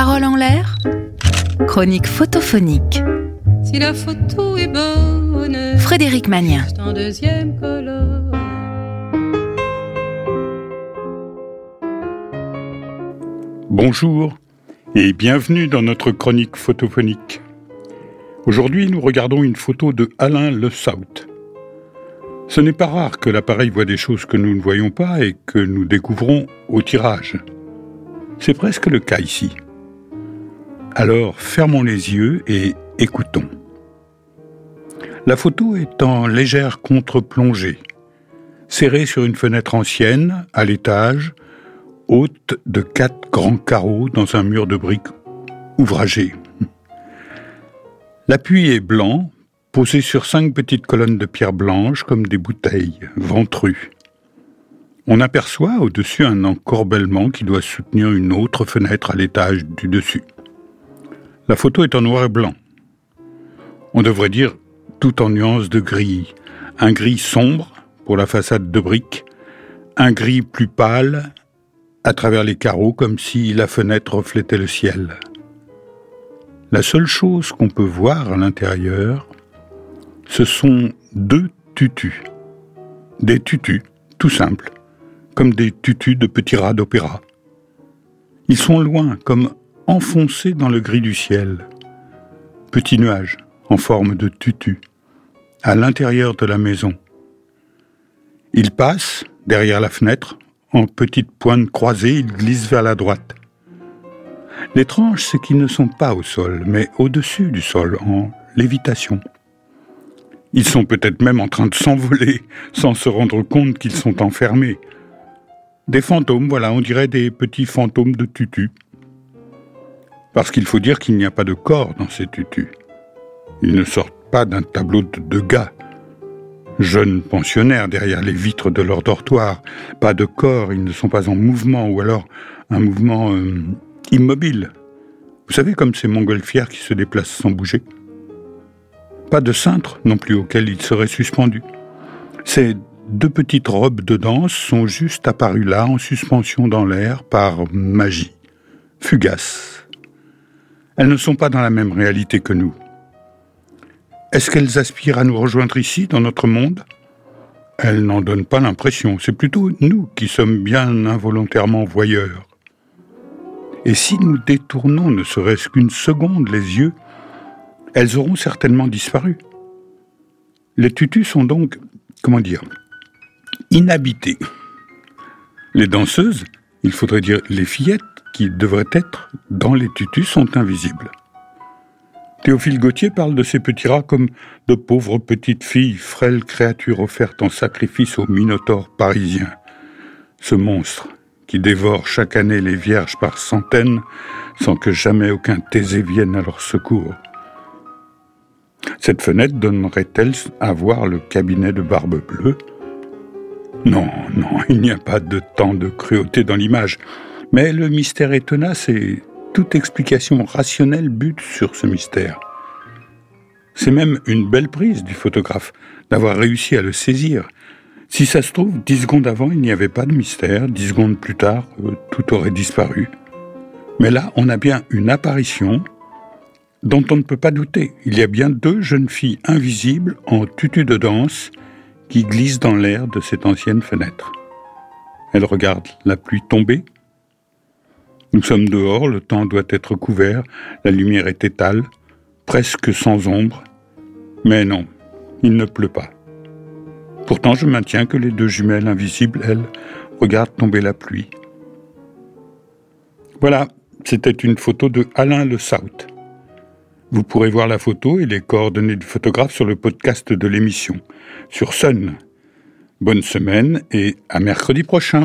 Parole en l'air Chronique photophonique. Si la photo est bonne, Frédéric Magnien. c'est en deuxième colonne. Bonjour et bienvenue dans notre chronique photophonique. Aujourd'hui, nous regardons une photo de Alain Le Saut. Ce n'est pas rare que l'appareil voit des choses que nous ne voyons pas et que nous découvrons au tirage. C'est presque le cas ici. Alors, fermons les yeux et écoutons. La photo est en légère contre-plongée, serrée sur une fenêtre ancienne, à l'étage, haute de quatre grands carreaux dans un mur de briques ouvragé. L'appui est blanc, posé sur cinq petites colonnes de pierre blanche comme des bouteilles, ventrues. On aperçoit au-dessus un encorbellement qui doit soutenir une autre fenêtre à l'étage du dessus. La photo est en noir et blanc. On devrait dire tout en nuances de gris. Un gris sombre pour la façade de briques, un gris plus pâle à travers les carreaux comme si la fenêtre reflétait le ciel. La seule chose qu'on peut voir à l'intérieur, ce sont deux tutus. Des tutus, tout simples, comme des tutus de petits rats d'opéra. Ils sont loin, comme enfoncés dans le gris du ciel. Petits nuages en forme de tutus, à l'intérieur de la maison. Ils passent derrière la fenêtre, en petites pointes croisées, ils glissent vers la droite. L'étrange, c'est qu'ils ne sont pas au sol, mais au-dessus du sol, en lévitation. Ils sont peut-être même en train de s'envoler, sans se rendre compte qu'ils sont enfermés. Des fantômes, voilà, on dirait des petits fantômes de tutus. Parce qu'il faut dire qu'il n'y a pas de corps dans ces tutus. Ils ne sortent pas d'un tableau de, de gars. Jeunes pensionnaires derrière les vitres de leur dortoir. Pas de corps, ils ne sont pas en mouvement, ou alors un mouvement euh, immobile. Vous savez, comme ces montgolfières qui se déplacent sans bouger. Pas de cintre non plus auquel ils seraient suspendus. Ces deux petites robes de danse sont juste apparues là, en suspension dans l'air, par magie, fugace. Elles ne sont pas dans la même réalité que nous. Est-ce qu'elles aspirent à nous rejoindre ici, dans notre monde? Elles n'en donnent pas l'impression. C'est plutôt nous qui sommes bien involontairement voyeurs. Et si nous détournons ne serait-ce qu'une seconde les yeux, elles auront certainement disparu. Les tutus sont donc, comment dire, inhabités. Les danseuses, il faudrait dire les fillettes qui devraient être dans les tutus, sont invisibles. Théophile Gautier parle de ces petits rats comme de pauvres petites filles, frêles créatures offertes en sacrifice au Minotaure parisien. Ce monstre qui dévore chaque année les vierges par centaines sans que jamais aucun Thésée vienne à leur secours. Cette fenêtre donnerait-elle à voir le cabinet de Barbe Bleue? Non, non, il n'y a pas de temps de cruauté dans l'image. Mais le mystère est tenace et toute explication rationnelle bute sur ce mystère. C'est même une belle prise du photographe d'avoir réussi à le saisir. Si ça se trouve, dix secondes avant, il n'y avait pas de mystère, dix secondes plus tard, euh, tout aurait disparu. Mais là, on a bien une apparition dont on ne peut pas douter. Il y a bien deux jeunes filles invisibles en tutu de danse qui glissent dans l'air de cette ancienne fenêtre. Elles regardent la pluie tomber. Nous sommes dehors, le temps doit être couvert, la lumière est étale, presque sans ombre. Mais non, il ne pleut pas. Pourtant, je maintiens que les deux jumelles invisibles, elles, regardent tomber la pluie. Voilà, c'était une photo de Alain Le Saut. Vous pourrez voir la photo et les coordonnées du photographe sur le podcast de l'émission, sur Sun. Bonne semaine et à mercredi prochain.